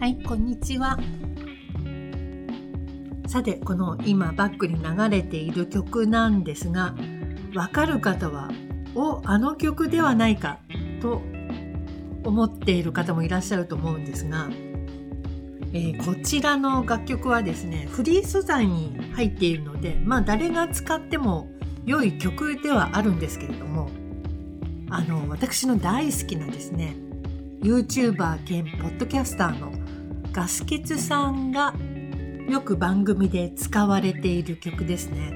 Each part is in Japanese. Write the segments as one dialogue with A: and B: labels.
A: はい、こんにちは。さて、この今バックに流れている曲なんですが、わかる方は、お、あの曲ではないかと思っている方もいらっしゃると思うんですが、えー、こちらの楽曲はですね、フリー素材に入っているので、まあ誰が使っても良い曲ではあるんですけれども、あの、私の大好きなですね、YouTuber 兼ポッドキャスターのガスケツさんがよく番組で使われている曲ですね。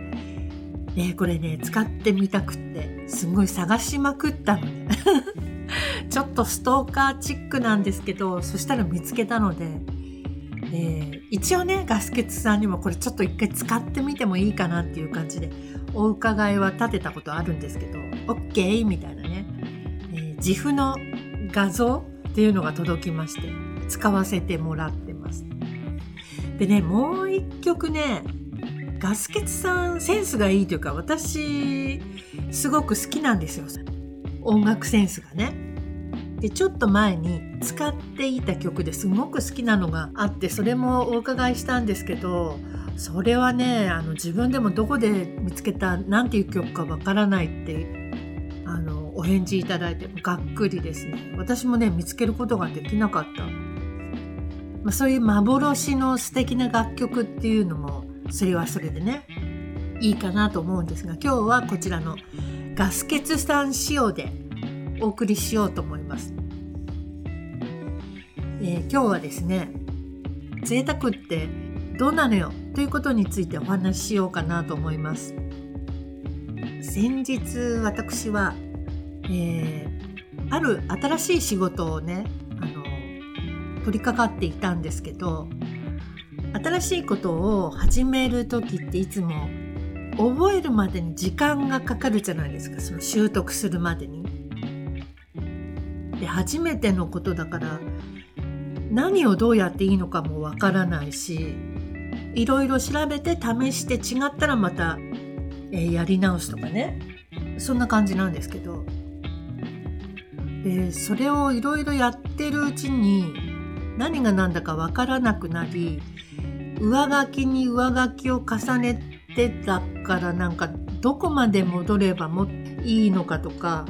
A: ねこれね、使ってみたくって、すごい探しまくったのね。ちょっとストーカーチックなんですけど、そしたら見つけたので、えー、一応ね、ガスケツさんにもこれちょっと一回使ってみてもいいかなっていう感じで、お伺いは立てたことあるんですけど、OK? みたいなね、えー、自負の画像っていうのが届きまして、使わせてもらってます。でね、もう一曲ね、ガスケツさんセンスがいいというか、私、すごく好きなんですよ。音楽センスがね。で、ちょっと前に使っていた曲ですごく好きなのがあって、それもお伺いしたんですけど、それはね、あの自分でもどこで見つけた、なんていう曲かわからないってあのお返事いただいてがっくりですね私もね見つけることができなかった、まあ、そういう幻の素敵な楽曲っていうのもそれはそれでねいいかなと思うんですが今日はこちらのガスケツさん仕様でお送りしようと思います、えー、今日はですね贅沢ってどうなのよということについてお話ししようかなと思います。先日私は、えー、ある新しい仕事をね取り掛かっていたんですけど新しいことを始める時っていつも覚えるまでに時間がかかるじゃないですか。その習得するまでに。で初めてのことだから何をどうやっていいのかもわからないしいろいろ調べて試して違ったらまたえー、やり直すとかね。そんな感じなんですけど。でそれをいろいろやってるうちに何が何だかわからなくなり上書きに上書きを重ねてたからなんかどこまで戻ればもいいのかとか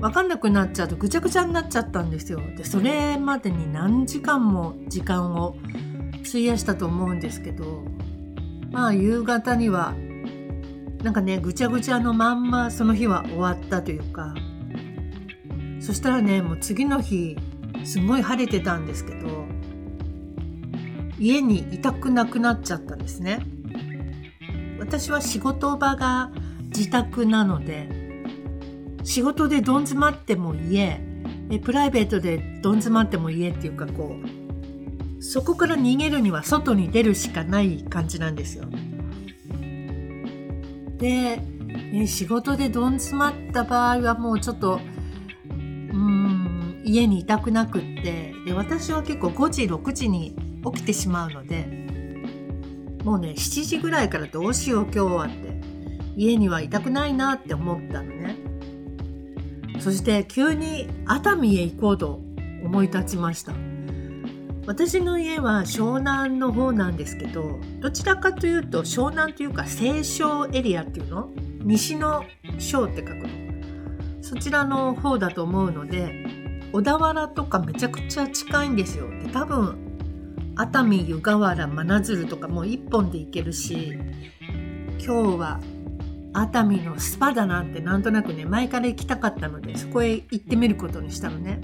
A: 分かんなくなっちゃうとぐちゃぐちゃになっちゃったんですよ。でそれまでに何時間も時間を費やしたと思うんですけどまあ夕方にはなんかねぐちゃぐちゃのまんまその日は終わったというかそしたらねもう次の日すごい晴れてたんですけど家にいたくなくなっちゃったんですね私は仕事場が自宅なので仕事でどん詰まっても家えプライベートでどん詰まっても家っていうかこうそこから逃げるには外に出るしかない感じなんですよ。で、ね、仕事でどん詰まった場合はもうちょっと家にいたくなくってで私は結構5時6時に起きてしまうのでもうね7時ぐらいからどうしよう今日はって家にはいたくないなって思ったのね。そして急に熱海へ行こうと思い立ちました。私の家は湘南の方なんですけどどちらかというと湘南というか西湘エリアっていうの？西の湘って書くの？そちらの方だと思うので小田原とかめちゃくちゃ近いんですよで多分熱海湯河原真鶴とかもう一本で行けるし今日は熱海のスパだなってなんとなくね前から行きたかったのでそこへ行ってみることにしたのね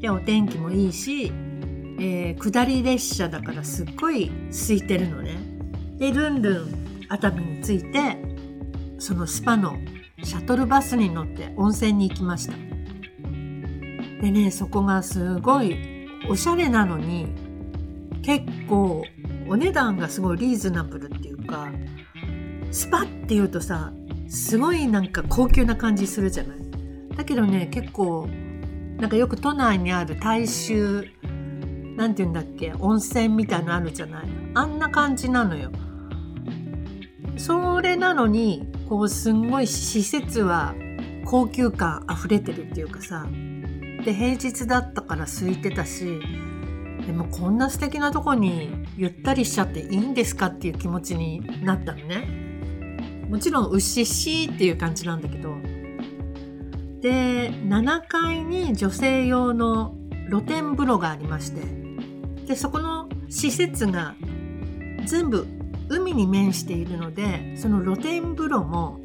A: でお天気もいいしえー、下り列車だからすっごい空いてるのね。で、ルンルン熱海に着いて、そのスパのシャトルバスに乗って温泉に行きました。でね、そこがすごいおしゃれなのに、結構お値段がすごいリーズナブルっていうか、スパっていうとさ、すごいなんか高級な感じするじゃない？だけどね、結構、なんかよく都内にある大衆何て言うんだっけ温泉みたいのあるじゃない？あんな感じなのよ。それなのにこうすんごい施設は高級感あふれてるっていうかさで平日だったから空いてたしでもこんな素敵なとこにゆったりしちゃっていいんですかっていう気持ちになったのね。もちろんうっしっしーっていう感じなんだけど。で7階に女性用の露天風呂がありまして。でそこの施設が全部海に面しているのでその露天風呂も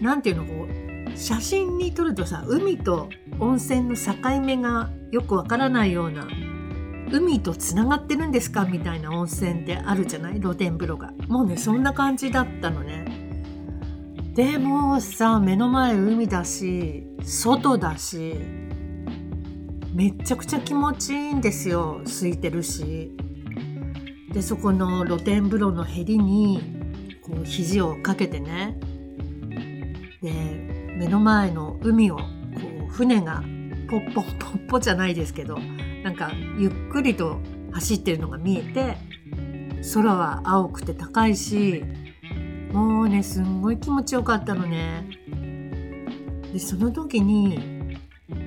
A: 何て言うのこう写真に撮るとさ海と温泉の境目がよくわからないような海とつながってるんですか？みたいな温泉ってあるじゃない？露天風呂が。もうねそんな感じだったのね。でもさ目の前海だし外だしめっちゃくちゃ気持ちいいんですよ。空いてるし。でそこの露天風呂のへりにこう肘をかけてね。で目の前の海をこう船がポッポッポッポじゃないですけどなんかゆっくりと走ってるのが見えて空は青くて高いしもうねすんごい気持ちよかったのね。でその時に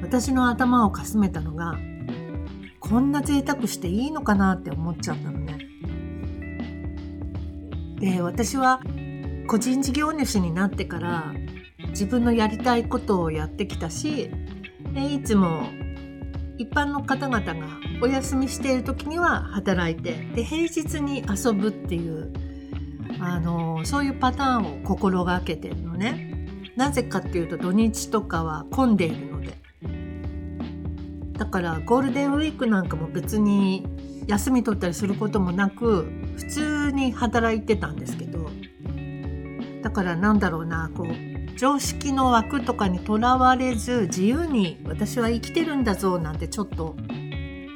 A: 私の頭をかすめたのがこんな贅沢していいのかなって思っちゃったのね。で私は個人事業主になってから自分のやりたいことをやってきたしでいつも一般の方々がお休みしている時には働いてで平日に遊ぶっていうあのそういうパターンを心がけてるのね。なぜかっていうと土日とかは混んでいるので。だからゴールデンウィークなんかも別に休み取ったりすることもなく普通に働いてたんですけどだからなんだろうなこう常識の枠とかにとらわれず自由に私は生きてるんだぞなんてちょっと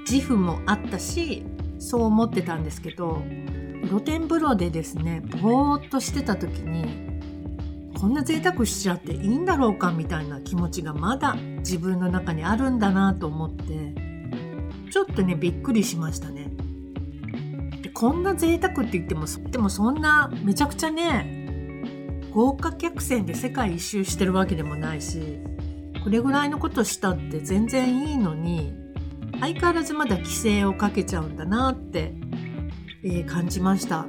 A: 自負もあったしそう思ってたんですけど露天風呂でですねぼーっとしてた時にこんな贅沢しちゃっていいんだろうかみたいな気持ちがまだ自分の中にあるんだなと思ってちょっとねびっくりしましたね。でこんな贅沢って言ってもでもそんなめちゃくちゃね豪華客船で世界一周してるわけでもないしこれぐらいのことしたって全然いいのに相変わらずまだ規制をかけちゃうんだなって、えー、感じました。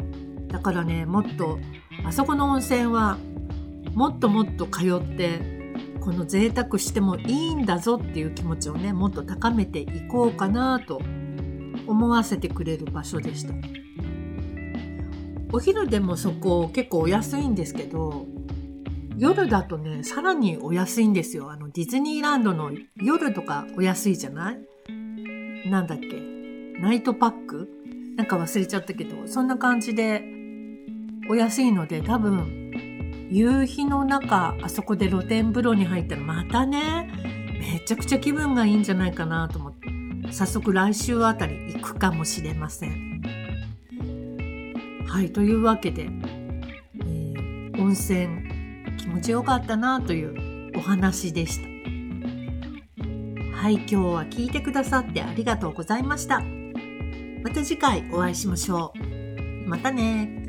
A: だからねもっとあそこの温泉はもっともっと通ってこの贅沢してもいいんだぞっていう気持ちをねもっと高めていこうかなと思わせてくれる場所でした。お昼でもそこ結構お安いんですけど夜だとねさらにお安いんですよ。あのディズニーランドの夜とかお安いじゃない？なんだっけ？ナイトパック？なんか忘れちゃったけどそんな感じでお安いので多分夕日の中あそこで露天風呂に入ったらまたねめちゃくちゃ気分がいいんじゃないかなと思って。早速来週あたり行くかもしれません。はいというわけで、えー、温泉気持ちよかったなというお話でした。はい今日は聞いてくださってありがとうございました。また次回お会いしましょう。またね